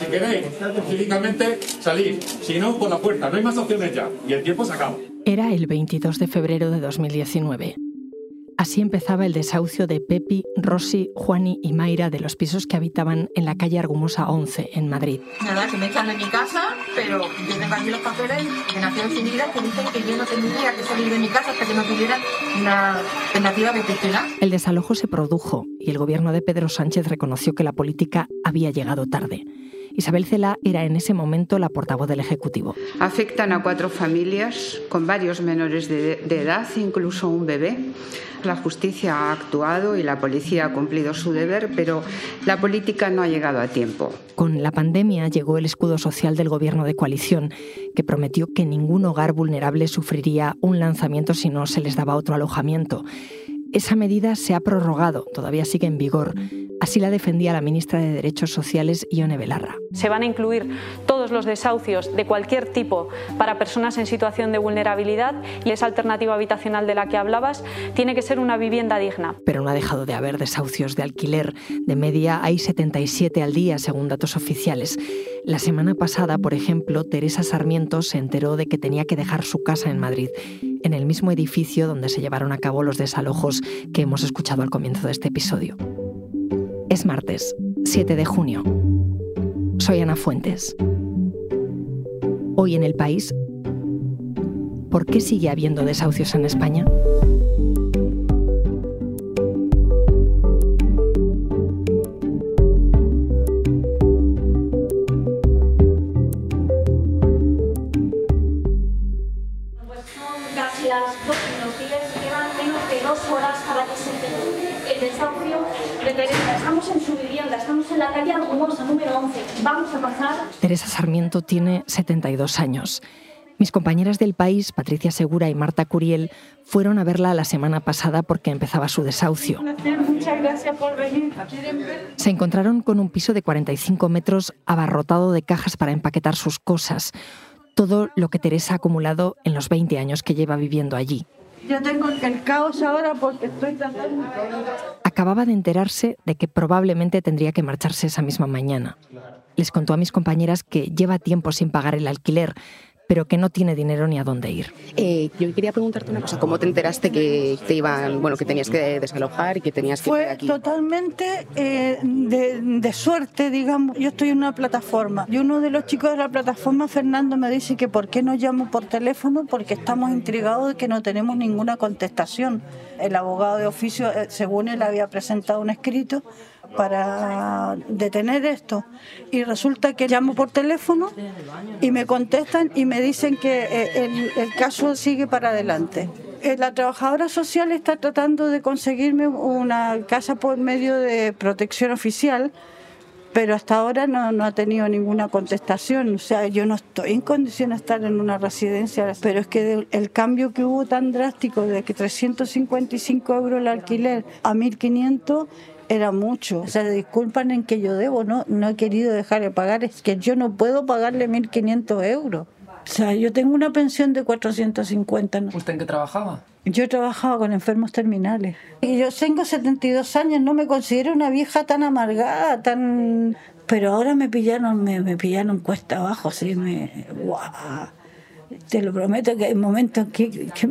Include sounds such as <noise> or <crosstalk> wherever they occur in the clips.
Si queréis, físicamente, salid. Si no, por la puerta. No hay más opciones ya. Y el tiempo se acaba. Era el 22 de febrero de 2019. Así empezaba el desahucio de Pepi, Rosy, Juani y Mayra de los pisos que habitaban en la calle Argumosa 11, en Madrid. Nada, que me echan de mi casa, pero yo tengo aquí los papeles de Naciones Unidas que dicen que yo no tendría que salir de mi casa hasta que no tuviera una alternativa habitacional. El desalojo se produjo y el gobierno de Pedro Sánchez reconoció que la política había llegado tarde. Isabel Cela era en ese momento la portavoz del Ejecutivo. Afectan a cuatro familias con varios menores de, de edad, incluso un bebé. La justicia ha actuado y la policía ha cumplido su deber, pero la política no ha llegado a tiempo. Con la pandemia llegó el escudo social del gobierno de coalición, que prometió que ningún hogar vulnerable sufriría un lanzamiento si no se les daba otro alojamiento. Esa medida se ha prorrogado, todavía sigue en vigor. Así la defendía la ministra de Derechos Sociales, Ione Belarra. Se van a incluir todos los desahucios de cualquier tipo para personas en situación de vulnerabilidad y esa alternativa habitacional de la que hablabas tiene que ser una vivienda digna. Pero no ha dejado de haber desahucios de alquiler. De media hay 77 al día, según datos oficiales. La semana pasada, por ejemplo, Teresa Sarmiento se enteró de que tenía que dejar su casa en Madrid, en el mismo edificio donde se llevaron a cabo los desalojos que hemos escuchado al comienzo de este episodio. Es martes, 7 de junio. Soy Ana Fuentes. Hoy en el país, ¿por qué sigue habiendo desahucios en España? Horas para que se termine el desahucio de Teresa. Estamos en su vivienda, estamos en la calle Argumosa número 11. Vamos a pasar. Teresa Sarmiento tiene 72 años. Mis compañeras del país, Patricia Segura y Marta Curiel, fueron a verla la semana pasada porque empezaba su desahucio. Muchas gracias por venir. Se encontraron con un piso de 45 metros abarrotado de cajas para empaquetar sus cosas, todo lo que Teresa ha acumulado en los 20 años que lleva viviendo allí. Yo tengo el caos ahora porque estoy tratando. Acababa de enterarse de que probablemente tendría que marcharse esa misma mañana. Les contó a mis compañeras que lleva tiempo sin pagar el alquiler, pero que no tiene dinero ni a dónde ir. Eh, yo quería preguntarte una cosa, ¿cómo te enteraste que te iban, bueno, que tenías que desalojar y que tenías que Fue aquí? totalmente eh, de, de suerte, digamos. Yo estoy en una plataforma y uno de los chicos de la plataforma, Fernando, me dice que por qué no llamo por teléfono porque estamos intrigados de que no tenemos ninguna contestación. El abogado de oficio, eh, según él, había presentado un escrito para detener esto y resulta que llamo por teléfono y me contestan y me dicen que eh, el, caso sigue para adelante. Eh, La trabajadora social está tratando de conseguirme una casa por medio de protección oficial, pero hasta ahora no, no ha tenido ninguna contestación. O sea, yo no estoy en condición de estar en una residencia, pero es que el cambio que hubo tan drástico de que 355 euros el alquiler a 1.500 era mucho. O sea, disculpan en que yo debo, no, no he querido dejar de pagar, es que yo no puedo pagarle 1.500 euros. O sea, yo tengo una pensión de 450. ¿no? ¿Usted en qué trabajaba? Yo he trabajado con enfermos terminales. Y yo tengo 72 años, no me considero una vieja tan amargada, tan... Pero ahora me pillaron, me, me pillaron cuesta abajo, así me... ¡Guau! Te lo prometo que hay momentos que... que-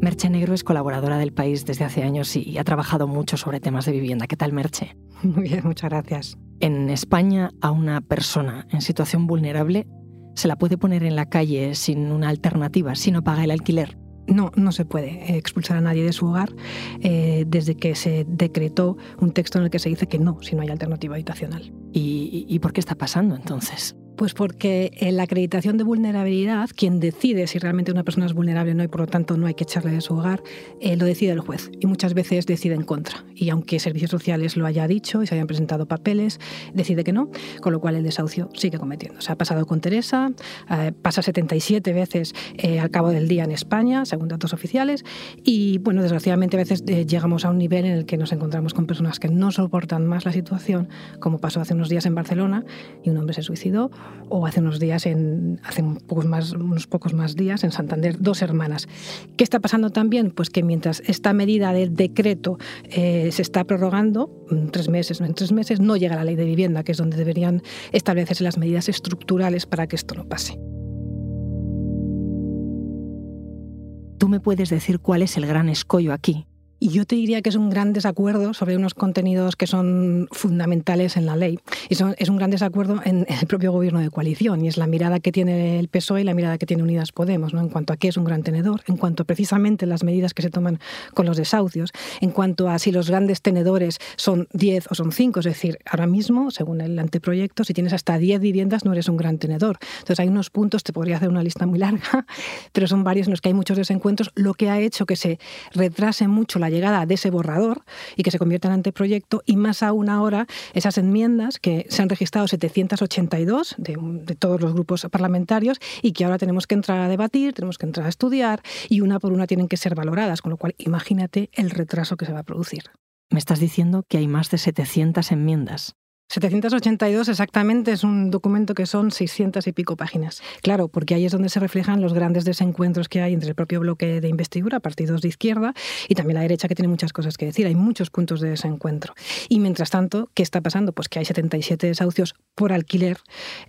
Merche Negro es colaboradora del país desde hace años y ha trabajado mucho sobre temas de vivienda. ¿Qué tal, Merche? <laughs> Muy bien, muchas gracias. En España, a una persona en situación vulnerable se la puede poner en la calle sin una alternativa, si no paga el alquiler. No, no se puede eh, expulsar a nadie de su hogar eh, desde que se decretó un texto en el que se dice que no, si no hay alternativa habitacional. ¿Y, y por qué está pasando entonces? Pues porque en la acreditación de vulnerabilidad, quien decide si realmente una persona es vulnerable o no y por lo tanto no hay que echarle de su hogar, eh, lo decide el juez y muchas veces decide en contra. Y aunque Servicios Sociales lo haya dicho y se hayan presentado papeles, decide que no, con lo cual el desahucio sigue cometiendo. Se ha pasado con Teresa, eh, pasa 77 veces eh, al cabo del día en España, según datos oficiales, y bueno, desgraciadamente a veces eh, llegamos a un nivel en el que nos encontramos con personas que no soportan más la situación, como pasó hace unos días en Barcelona, y un hombre se suicidó, o hace unos días, en, hace pocos más, unos pocos más días, en Santander, dos hermanas. ¿Qué está pasando también? Pues que mientras esta medida del decreto eh, se está prorrogando, tres meses, en tres meses, no llega la ley de vivienda, que es donde deberían establecerse las medidas estructurales para que esto no pase. ¿Tú me puedes decir cuál es el gran escollo aquí? Y yo te diría que es un gran desacuerdo sobre unos contenidos que son fundamentales en la ley. Y es un gran desacuerdo en, el propio gobierno de coalición. Y es la mirada que tiene el PSOE y la mirada que tiene Unidas Podemos, ¿no? en cuanto a qué es un gran tenedor, en cuanto a precisamente las medidas que se toman con los desahucios, en cuanto a si los grandes tenedores son 10 o son 5. Es decir, ahora mismo, según el anteproyecto, si tienes hasta 10 viviendas no eres un gran tenedor. Entonces hay unos puntos, te podría hacer una lista muy larga, <laughs> pero son varios en los que hay muchos desencuentros, lo que ha hecho que se retrase mucho la llegada de ese borrador y que se convierta en anteproyecto y más aún ahora esas enmiendas que se han registrado 782 de, de todos los grupos parlamentarios y que ahora tenemos que entrar a debatir, tenemos que entrar a estudiar y una por una tienen que ser valoradas, con lo cual imagínate el retraso que se va a producir. Me estás diciendo que hay más de 700 enmiendas. 782 exactamente es un documento que son 600 y pico páginas. Claro, porque ahí es donde se reflejan los grandes desencuentros que hay entre el propio bloque de investidura, partidos de izquierda, y también la derecha que tiene muchas cosas que decir. Hay muchos puntos de desencuentro. Y mientras tanto, ¿qué está pasando? Pues que hay 77 desahucios por alquiler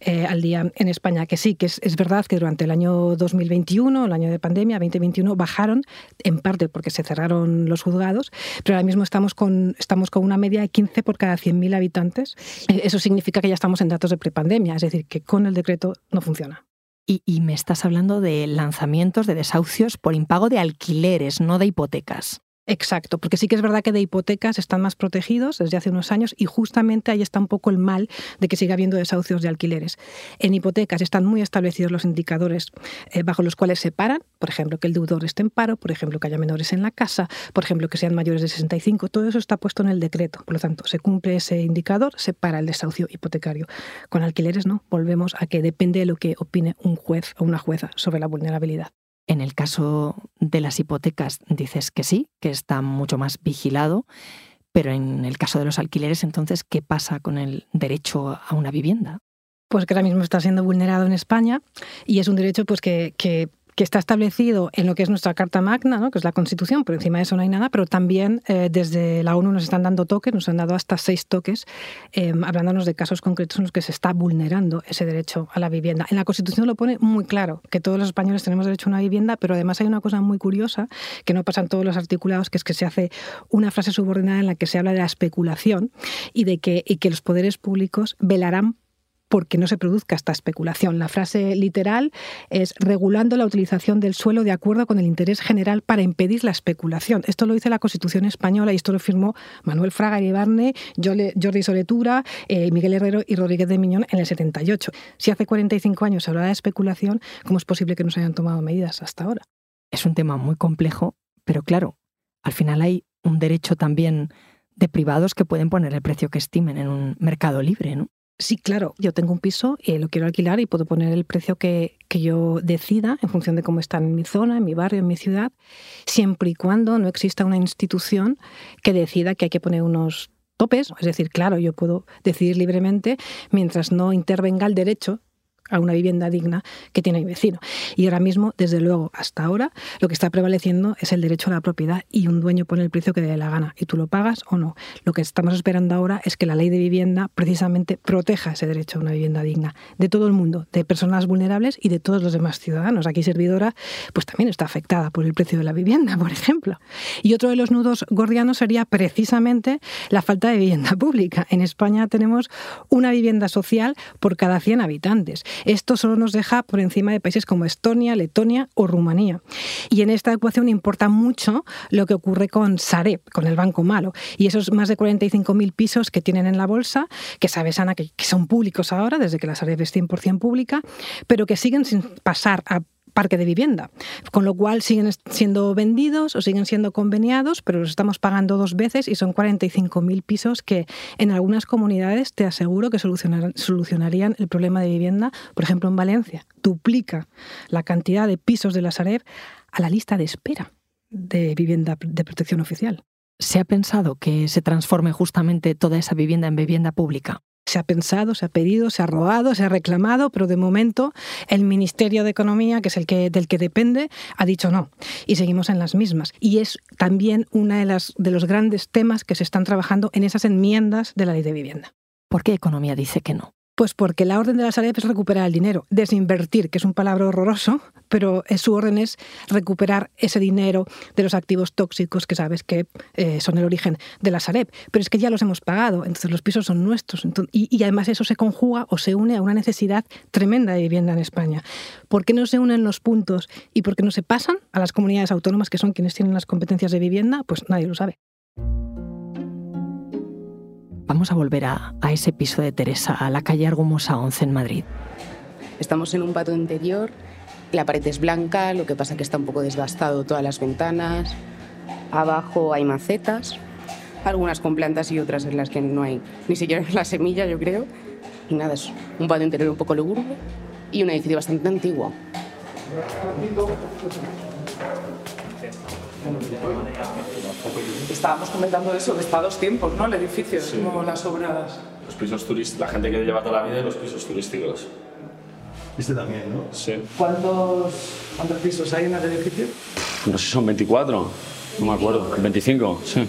eh, al día en España, que sí, que es, verdad que durante el año 2021, el año de pandemia, 2021, bajaron, en parte porque se cerraron los juzgados, pero ahora mismo estamos con, estamos con una media de 15 por cada 100.000 habitantes eso significa que ya estamos en datos de prepandemia, es decir, que con el decreto no funciona. Y, y, me estás hablando de lanzamientos de desahucios por impago de alquileres, no de hipotecas. Exacto, porque sí que es verdad que de hipotecas están más protegidos desde hace unos años y justamente ahí está un poco el mal de que siga habiendo desahucios de alquileres. En hipotecas están muy establecidos los indicadores eh, bajo los cuales se paran, por ejemplo, que el deudor esté en paro, por ejemplo, que haya menores en la casa, por ejemplo, que sean mayores de 65, todo eso está puesto en el decreto. Por lo tanto, se cumple ese indicador, se para el desahucio hipotecario. Con alquileres no, volvemos a que depende de lo que opine un juez o una jueza sobre la vulnerabilidad. En el caso de las hipotecas dices que sí, que está mucho más vigilado, pero en el caso de los alquileres, entonces, ¿qué pasa con el derecho a una vivienda? Pues que ahora mismo está siendo vulnerado en España y es un derecho pues que, que que está establecido en lo que es nuestra Carta Magna, ¿no? que es la Constitución, por encima de eso no hay nada, pero también eh, desde la ONU nos están dando toques, nos han dado hasta seis toques, eh, hablándonos de casos concretos en los que se está vulnerando ese derecho a la vivienda. En la Constitución lo pone muy claro, que todos los españoles tenemos derecho a una vivienda, pero además hay una cosa muy curiosa, que no pasa en todos los articulados, que es que se hace una frase subordinada en la que se habla de la especulación y de que, y que los poderes públicos velarán porque no se produzca esta especulación. La frase literal es regulando la utilización del suelo de acuerdo con el interés general para impedir la especulación. Esto lo dice la Constitución española y esto lo firmó Manuel Fraga y Barne, Jordi Soletura, eh, Miguel Herrero y Rodríguez de Miñón en el 78. Si hace 45 años se hablaba de especulación, ¿cómo es posible que no se hayan tomado medidas hasta ahora? Es un tema muy complejo, pero claro, al final hay un derecho también de privados que pueden poner el precio que estimen en un mercado libre, ¿no? Sí, claro, yo tengo un piso y lo quiero alquilar y puedo poner el precio que, que, yo decida en función de cómo está en mi zona, en mi barrio, en mi ciudad, siempre y cuando no exista una institución que decida que hay que poner unos topes. Es decir, claro, yo puedo decidir libremente mientras no intervenga el derecho a una vivienda digna que tiene mi vecino. Y ahora mismo, desde luego, hasta ahora, lo que está prevaleciendo es el derecho a la propiedad y un dueño pone el precio que dé la gana y tú lo pagas o no. Lo que estamos esperando ahora es que la ley de vivienda precisamente proteja ese derecho a una vivienda digna de todo el mundo, de personas vulnerables y de todos los demás ciudadanos. Aquí Servidora pues también está afectada por el precio de la vivienda, por ejemplo. Y otro de los nudos gordianos sería precisamente la falta de vivienda pública. En España tenemos una vivienda social por cada 100 habitantes esto solo nos deja por encima de países como Estonia, Letonia o Rumanía. Y en esta ecuación importa mucho lo que ocurre con Sareb, con el banco malo. Y esos más de 45.000 pisos que tienen en la bolsa, que sabes, Ana, que, son públicos ahora, desde que la Sareb es 100% pública, pero que siguen sin pasar a parque de vivienda, con lo cual siguen siendo vendidos o siguen siendo conveniados, pero los estamos pagando dos veces y son 45.000 pisos que en algunas comunidades te aseguro que solucionarían el problema de vivienda, por ejemplo en Valencia, duplica la cantidad de pisos de la Sareb a la lista de espera de vivienda de protección oficial. ¿Se ha pensado que se transforme justamente toda esa vivienda en vivienda pública? Se ha pensado, se ha pedido, se ha robado, se ha reclamado, pero de momento el Ministerio de Economía, que es el que, del que depende, ha dicho no. Y seguimos en las mismas. Y es también uno de, las, de los grandes temas que se están trabajando en esas enmiendas de la ley de vivienda. ¿Por qué Economía dice que no? Pues porque la orden de la Sareb es recuperar el dinero, desinvertir, que es un palabra horroroso, pero su orden es recuperar ese dinero de los activos tóxicos que sabes que eh, son el origen de la Sareb. Pero es que ya los hemos pagado, entonces los pisos son nuestros. y, y, además eso se conjuga o se une a una necesidad tremenda de vivienda en España. ¿Por qué no se unen los puntos y por qué no se pasan a las comunidades autónomas que son quienes tienen las competencias de vivienda? Pues nadie lo sabe. Vamos a volver a, ese piso de Teresa, a la calle Argumosa 11 en Madrid. Estamos en un patio interior, la pared es blanca, lo que pasa que está un poco desgastado todas las ventanas. Abajo hay macetas, algunas con plantas y otras en las que no hay ni siquiera <laughs> la semilla, yo creo. Y nada, es un patio interior un poco lúgubre y un edificio bastante antiguo. Estábamos comentando eso, que está a dos tiempos, ¿no? El edificio, sí. como las obras. Los pisos turísticos, la gente que lleva toda la vida y los pisos turísticos. Este también, ¿no? Sí. ¿Cuántos, ¿Cuántos pisos hay en el edificio? No sé si son 24, no me acuerdo. 25, sí.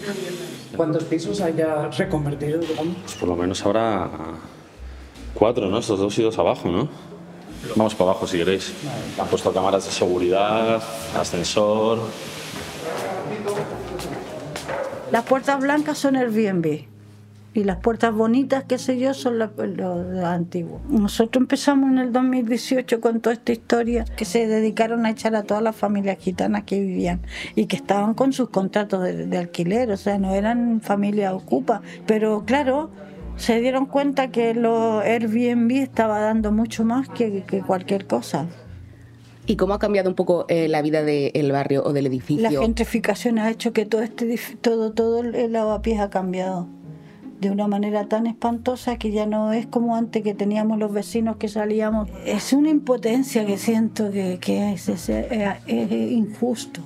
¿Cuántos pisos hay ya reconvertidos, digamos? Pues por lo menos habrá cuatro, ¿no? Estos dos y dos abajo, ¿no? Vamos para abajo si queréis. Han puesto cámaras de seguridad, ascensor. Las puertas blancas son Airbnb y las puertas bonitas, qué sé yo, son los, antiguos. Nosotros empezamos en el 2018 con toda esta historia que se dedicaron a echar a todas las familias gitanas que vivían y que estaban con sus contratos de, alquiler, o sea, no eran familias ocupa, pero claro, se dieron cuenta que los Airbnb estaba dando mucho más que cualquier cosa. ¿Y cómo ha cambiado un poco eh, la vida del barrio o del edificio? La gentrificación ha hecho que todo este todo todo el lavapiés ha cambiado de una manera tan espantosa que ya no es como antes que teníamos los vecinos que salíamos. Es una impotencia que siento que, que es, es, es, es, injusto.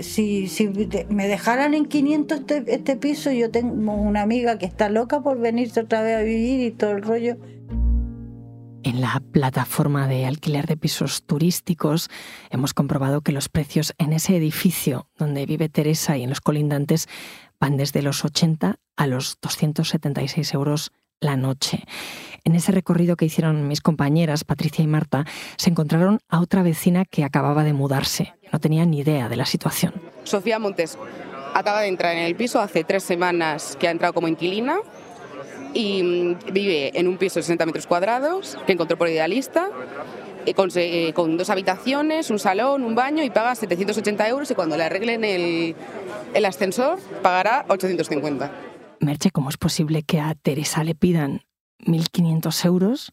Si, si me dejaran en 500 este, este piso, yo tengo una amiga que está loca por venirse otra vez a vivir y todo el rollo. En la plataforma de alquiler de pisos turísticos hemos comprobado que los precios en ese edificio donde vive Teresa y en los colindantes van desde los 80 a los 276 euros la noche. En ese recorrido que hicieron mis compañeras, Patricia y Marta, se encontraron a otra vecina que acababa de mudarse. No tenía ni idea de la situación. Sofía Montes acaba de entrar en el piso hace tres semanas que ha entrado como inquilina y mm, vive en un piso de 60 metros cuadrados que encontró por idealista con, eh, con, dos habitaciones, un salón, un baño y paga 780 euros y cuando le arreglen el, el ascensor pagará 850. Merche, ¿cómo es posible que a Teresa le pidan 1.500 euros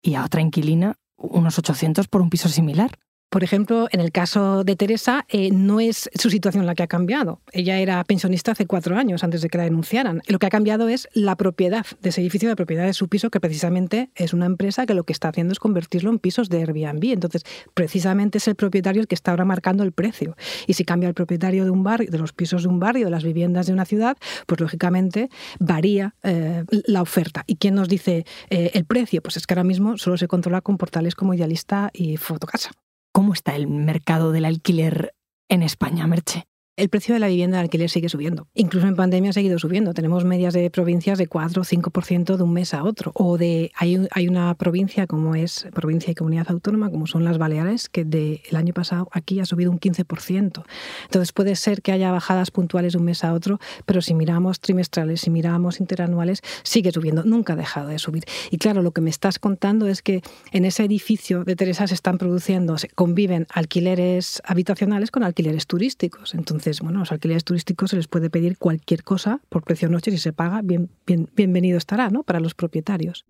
y a otra inquilina unos 800 por un piso similar? Por ejemplo, en el caso de Teresa, eh, no es su situación la que ha cambiado. Ella era pensionista hace cuatro años antes de que la denunciaran. Lo que ha cambiado es la propiedad de ese edificio, la propiedad de su piso, que precisamente es una empresa que lo que está haciendo es convertirlo en pisos de Airbnb. Entonces, precisamente es el propietario el que está ahora marcando el precio. Y si cambia el propietario de un barrio, de los pisos de un barrio, de las viviendas de una ciudad, pues lógicamente varía eh, la oferta. ¿Y quién nos dice eh, el precio? Pues es que ahora mismo solo se controla con portales como Idealista y Fotocasa. ¿Cómo está el mercado del alquiler en España, Merche? El precio de la vivienda de alquiler sigue subiendo. Incluso en pandemia ha seguido subiendo. Tenemos medias de provincias de 4 o 5% de un mes a otro. O de hay, hay una provincia como es provincia y comunidad autónoma, como son las Baleares, que del año pasado aquí ha subido un 15%. Entonces puede ser que haya bajadas puntuales de un mes a otro, pero si miramos trimestrales, si miramos interanuales, sigue subiendo. Nunca ha dejado de subir. Y claro, lo que me estás contando es que en ese edificio de Teresa se están produciendo, se conviven alquileres habitacionales con alquileres turísticos. Entonces, entonces, bueno, los alquileres turísticos se les puede pedir cualquier cosa por precio noche, si se paga, bien, bien, bienvenido estará, ¿no? Para los propietarios.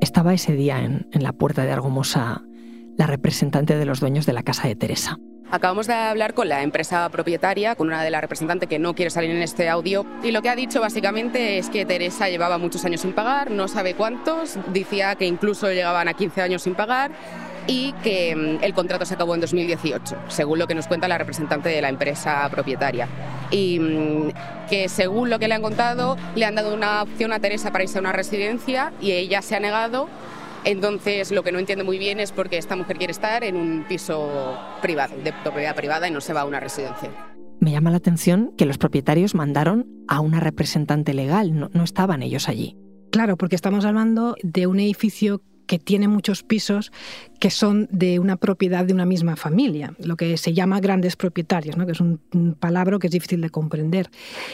Estaba ese día en, en la puerta de Argumosa la representante de los dueños de la casa de Teresa. Acabamos de hablar con la empresa propietaria, con una de las representantes que no quiere salir en este audio, y lo que ha dicho básicamente es que Teresa llevaba muchos años sin pagar, no sabe cuántos, decía que incluso llegaban a 15 años sin pagar, y que mm, el contrato se acabó en 2018, según lo que nos cuenta la representante de la empresa propietaria. Y mm, que según lo que le han contado, le han dado una opción a Teresa para irse a una residencia y ella se ha negado. Entonces, lo que no entiende muy bien es por qué esta mujer quiere estar en un piso privado, de propiedad privada y no se va a una residencia. Me llama la atención que los propietarios mandaron a una representante legal, no, no estaban ellos allí. Claro, porque estamos hablando de un edificio que tiene muchos pisos que son de una propiedad de una misma familia, lo que se llama grandes propietarios, ¿no? que es un, palabra que es difícil de comprender.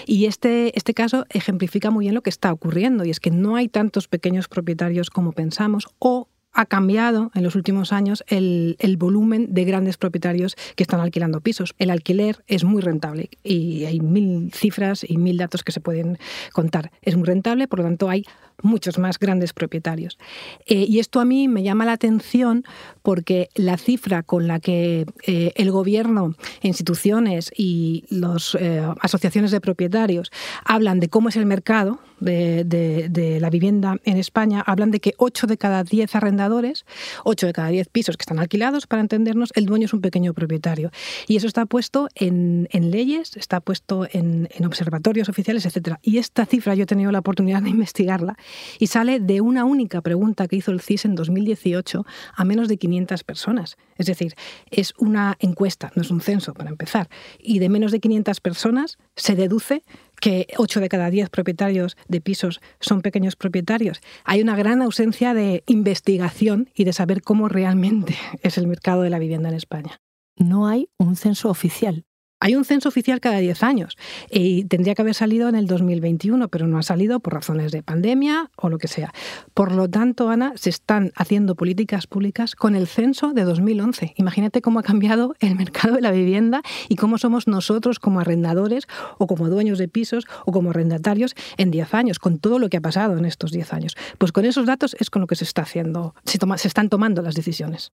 Y este, este caso ejemplifica muy bien lo que está ocurriendo, y es que no hay tantos pequeños propietarios como pensamos o ha cambiado en los últimos años el, el, volumen de grandes propietarios que están alquilando pisos. El alquiler es muy rentable y hay mil cifras y mil datos que se pueden contar. Es muy rentable, por lo tanto hay muchos más grandes propietarios. Eh, y esto a mí me llama la atención porque la cifra con la que eh, el gobierno, instituciones y las eh, asociaciones de propietarios hablan de cómo es el mercado de, la vivienda en España, hablan de que 8 de cada 10 arrendadores, 8 de cada 10 pisos que están alquilados, para entendernos, el dueño es un pequeño propietario. Y eso está puesto en, en leyes, está puesto en, en observatorios oficiales, etc. Y esta cifra yo he tenido la oportunidad de investigarla y sale de una única pregunta que hizo el CIS en 2018 a menos de 500 personas. Es decir, es una encuesta, no es un censo para empezar. Y de menos de 500 personas se deduce que 8 de cada 10 propietarios de pisos son pequeños propietarios. Hay una gran ausencia de investigación y de saber cómo realmente <laughs> es el mercado de la vivienda en España. No hay un censo oficial. Hay un censo oficial cada 10 años y tendría que haber salido en el 2021, pero no ha salido por razones de pandemia o lo que sea. Por lo tanto, Ana, se están haciendo políticas públicas con el censo de 2011. Imagínate cómo ha cambiado el mercado de la vivienda y cómo somos nosotros como arrendadores o como dueños de pisos o como arrendatarios en 10 años, con todo lo que ha pasado en estos 10 años. Pues con esos datos es con lo que se está haciendo, se están tomando las decisiones.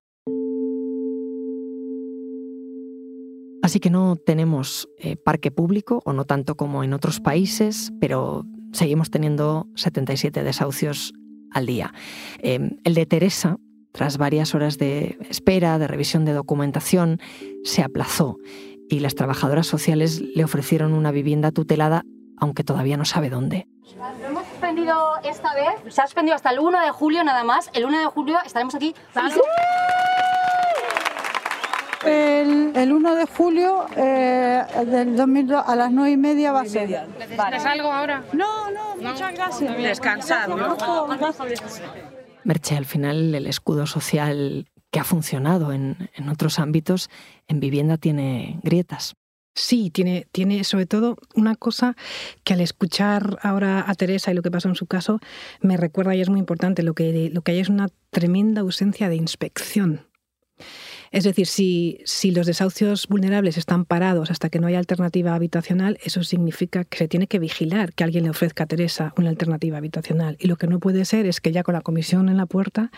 Así que no tenemos eh, parque público, o no tanto como en otros países, pero seguimos teniendo 77 desahucios al día. Em, el de Teresa, tras varias horas de espera, de revisión de documentación, se aplazó y las trabajadoras sociales le ofrecieron una vivienda tutelada, aunque todavía no sabe dónde. Lo hemos suspendido esta vez, se ha suspendido hasta el 1 de julio nada más. El 1 de julio estaremos aquí. El, el 1 de julio eh, del 2002 a las 9 y media va a ser. ¿Necesitas algo ahora? No, no, muchas gracias. Descansado, ¿no? Merche, al final el escudo social que ha funcionado en, en otros ámbitos, en vivienda tiene grietas. Sí, tiene, tiene sobre todo una cosa que al escuchar ahora a Teresa y lo que pasó en su caso, me recuerda y es muy importante, lo que, lo que hay es una tremenda ausencia de inspección. Es decir, si, si los desahucios vulnerables están parados hasta que no haya alternativa habitacional, eso significa que se tiene que vigilar que alguien le ofrezca a Teresa una alternativa habitacional. Y lo que no puede ser es que ya con la comisión en la puerta,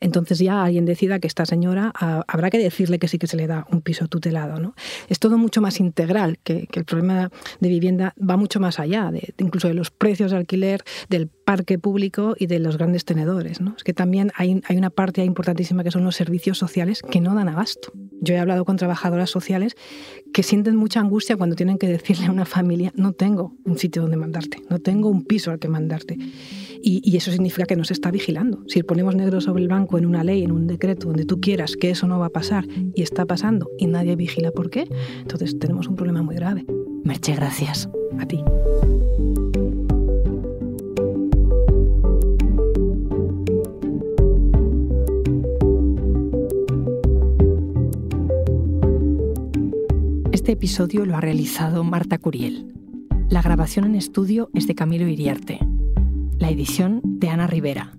entonces ya alguien decida que esta señora ah, habrá que decirle que sí que se le da un piso tutelado. ¿no? Es todo mucho más integral, que, el problema de vivienda va mucho más allá, de, incluso de los precios de alquiler, del parque público y de los grandes tenedores. ¿no? Es que también hay, hay una parte importantísima que son los servicios sociales que no dan abasto. Yo he hablado con trabajadoras sociales que sienten mucha angustia cuando tienen que decirle a una familia, no tengo un sitio donde mandarte, no tengo un piso al que mandarte. Y, y, eso significa que no se está vigilando. Si ponemos negro sobre el banco en una ley, en un decreto, donde tú quieras que eso no va a pasar y está pasando y nadie vigila por qué, entonces tenemos un problema muy grave. Merche, gracias. A ti. Episodio lo ha realizado Marta Curiel. La grabación en estudio es de Camilo Iriarte. La edición de Ana Rivera.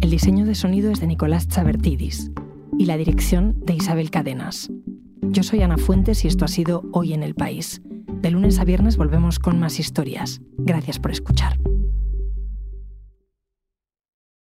El diseño de sonido es de Nicolás Chabertidis. Y la dirección de Isabel Cadenas. Yo soy Ana Fuentes y esto ha sido Hoy en el País. De lunes a viernes volvemos con más historias. Gracias por escuchar.